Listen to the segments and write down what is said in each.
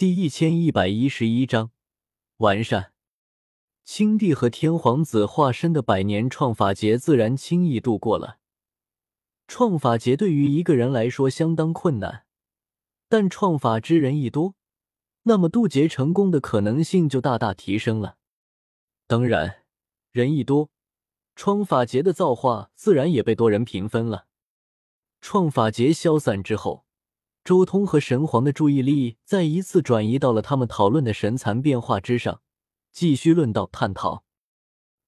第一千一百一十一章完善。青帝和天皇子化身的百年创法劫自然轻易度过了。创法劫对于一个人来说相当困难，但创法之人一多，那么渡劫成功的可能性就大大提升了。当然，人一多，创法劫的造化自然也被多人平分了。创法劫消散之后，周通和神皇的注意力再一次转移到了他们讨论的神蚕变化之上。继续论道探讨，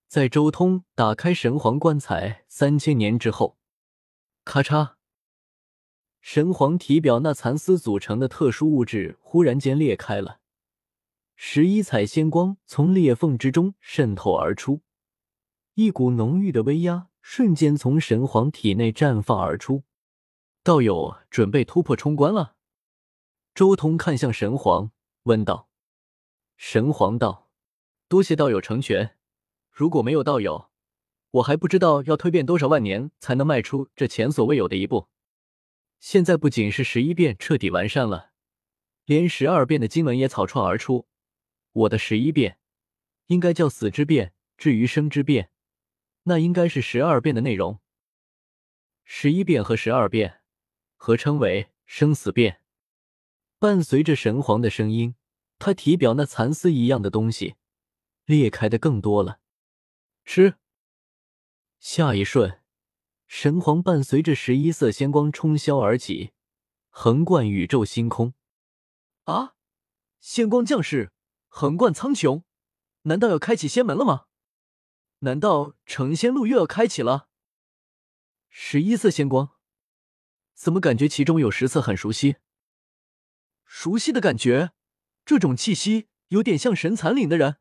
在周通打开神皇棺材三千年之后，咔嚓，神皇体表那蚕丝组成的特殊物质忽然间裂开了，十一彩仙光从裂缝之中渗透而出，一股浓郁的威压瞬间从神皇体内绽放而出。道友准备突破冲关了？周通看向神皇，问道。神皇道。多谢道友成全，如果没有道友，我还不知道要蜕变多少万年才能迈出这前所未有的一步。现在不仅是十一变彻底完善了，连十二变的经文也草创而出。我的十一变应该叫死之变，至于生之变，那应该是十二变的内容。十一变和十二变合称为生死变。伴随着神皇的声音，他体表那蚕丝一样的东西。裂开的更多了，吃。下一瞬，神皇伴随着十一色仙光冲霄而起，横贯宇宙星空。啊！仙光降世，横贯苍穹，难道要开启仙门了吗？难道成仙路又要开启了？十一色仙光，怎么感觉其中有十色很熟悉？熟悉的感觉，这种气息有点像神残岭的人。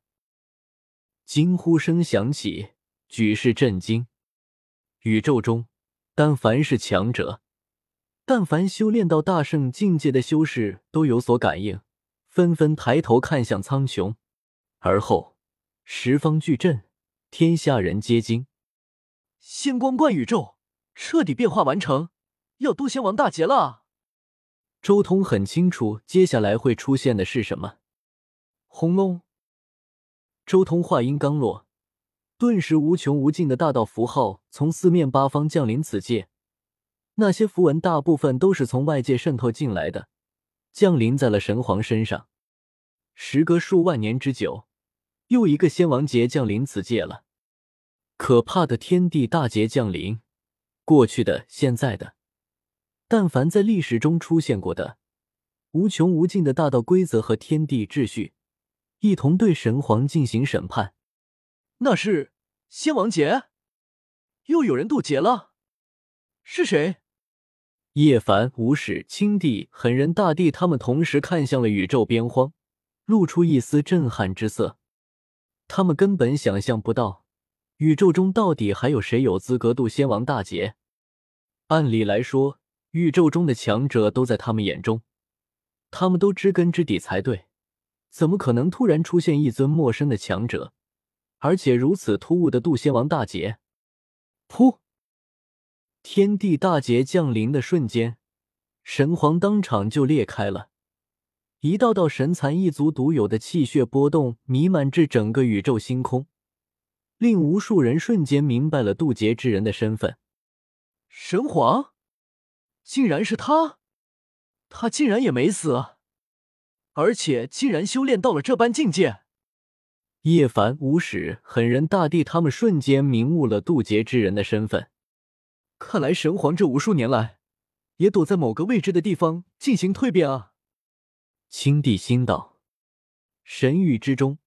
惊呼声响起，举世震惊。宇宙中，但凡是强者，但凡修炼到大圣境界的修士都有所感应，纷纷抬头看向苍穹。而后，十方巨震，天下人皆惊。仙光贯宇宙，彻底变化完成，要渡仙王大劫了。周通很清楚接下来会出现的是什么。轰隆！周通话音刚落，顿时无穷无尽的大道符号从四面八方降临此界。那些符文大部分都是从外界渗透进来的，降临在了神皇身上。时隔数万年之久，又一个仙王劫降临此界了。可怕的天地大劫降临，过去的、现在的，但凡在历史中出现过的无穷无尽的大道规则和天地秩序。一同对神皇进行审判，那是仙王劫，又有人渡劫了，是谁？叶凡、无始、青帝、狠人大帝他们同时看向了宇宙边荒，露出一丝震撼之色。他们根本想象不到，宇宙中到底还有谁有资格渡仙王大劫。按理来说，宇宙中的强者都在他们眼中，他们都知根知底才对。怎么可能突然出现一尊陌生的强者，而且如此突兀的渡仙王大劫？噗！天地大劫降临的瞬间，神皇当场就裂开了，一道道神残一族独有的气血波动弥漫至整个宇宙星空，令无数人瞬间明白了渡劫之人的身份。神皇，竟然是他！他竟然也没死！而且竟然修炼到了这般境界，叶凡、无始、狠人大帝他们瞬间明悟了渡劫之人的身份。看来神皇这无数年来也躲在某个未知的地方进行蜕变啊！青帝心道。神域之中，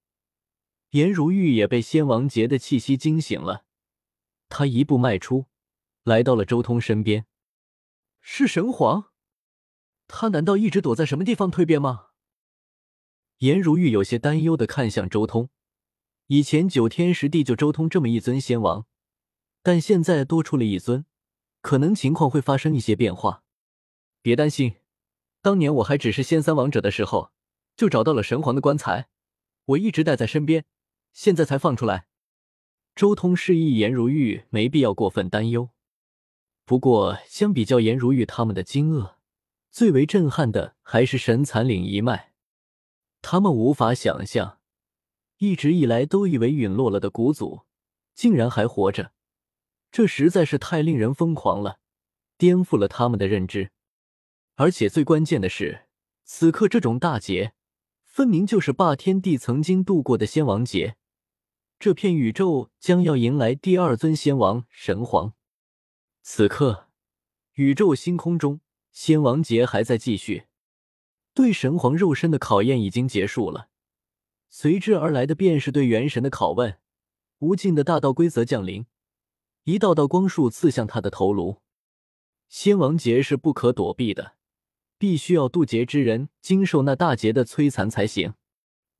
颜如玉也被仙王劫的气息惊醒了。他一步迈出，来到了周通身边。是神皇？他难道一直躲在什么地方蜕变吗？颜如玉有些担忧的看向周通，以前九天十地就周通这么一尊仙王，但现在多出了一尊，可能情况会发生一些变化。别担心，当年我还只是仙三王者的时候，就找到了神皇的棺材，我一直带在身边，现在才放出来。周通示意颜如玉没必要过分担忧。不过，相比较颜如玉他们的惊愕，最为震撼的还是神残岭一脉。他们无法想象，一直以来都以为陨落了的古祖，竟然还活着，这实在是太令人疯狂了，颠覆了他们的认知。而且最关键的是，此刻这种大劫，分明就是霸天帝曾经度过的仙王劫。这片宇宙将要迎来第二尊仙王神皇。此刻，宇宙星空中，仙王劫还在继续。对神皇肉身的考验已经结束了，随之而来的便是对元神的拷问。无尽的大道规则降临，一道道光束刺向他的头颅。仙王劫是不可躲避的，必须要渡劫之人经受那大劫的摧残才行。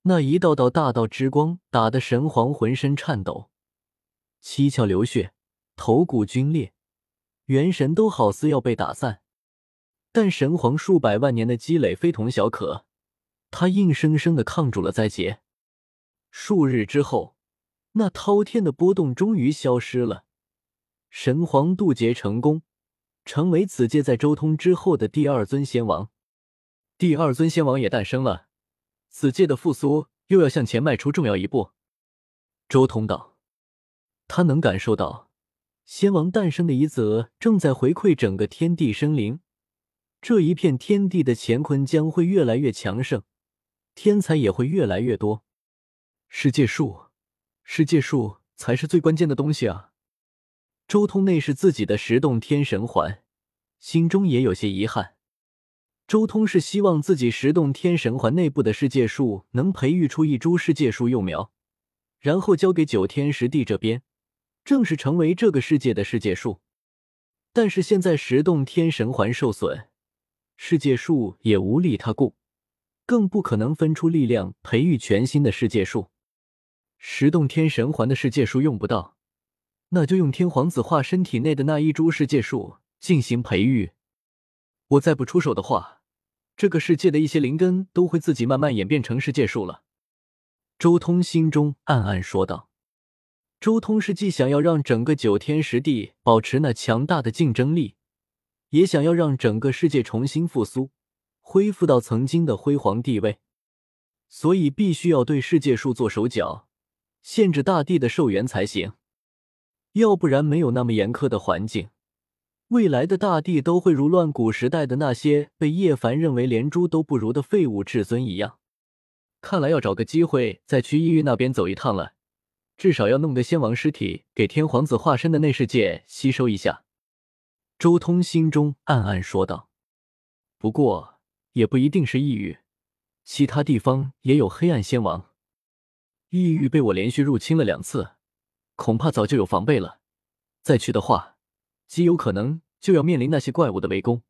那一道道大道之光打得神皇浑身颤抖，七窍流血，头骨皲裂，元神都好似要被打散。但神皇数百万年的积累非同小可，他硬生生的抗住了灾劫。数日之后，那滔天的波动终于消失了，神皇渡劫成功，成为此界在周通之后的第二尊仙王。第二尊仙王也诞生了，此界的复苏又要向前迈出重要一步。周通道，他能感受到仙王诞生的一泽正在回馈整个天地生灵。这一片天地的乾坤将会越来越强盛，天才也会越来越多。世界树，世界树才是最关键的东西啊！周通内是自己的十洞天神环，心中也有些遗憾。周通是希望自己十洞天神环内部的世界树能培育出一株世界树幼苗，然后交给九天十地这边，正式成为这个世界的世界树。但是现在十洞天神环受损。世界树也无力他顾，更不可能分出力量培育全新的世界树。十洞天神环的世界树用不到，那就用天皇子化身体内的那一株世界树进行培育。我再不出手的话，这个世界的一些灵根都会自己慢慢演变成世界树了。周通心中暗暗说道。周通是既想要让整个九天十地保持那强大的竞争力。也想要让整个世界重新复苏，恢复到曾经的辉煌地位，所以必须要对世界树做手脚，限制大地的寿元才行。要不然，没有那么严苛的环境，未来的大地都会如乱古时代的那些被叶凡认为连猪都不如的废物至尊一样。看来要找个机会再去异域那边走一趟了，至少要弄个仙王尸体给天皇子化身的内世界吸收一下。周通心中暗暗说道：“不过也不一定是异域，其他地方也有黑暗仙王。异域被我连续入侵了两次，恐怕早就有防备了。再去的话，极有可能就要面临那些怪物的围攻。”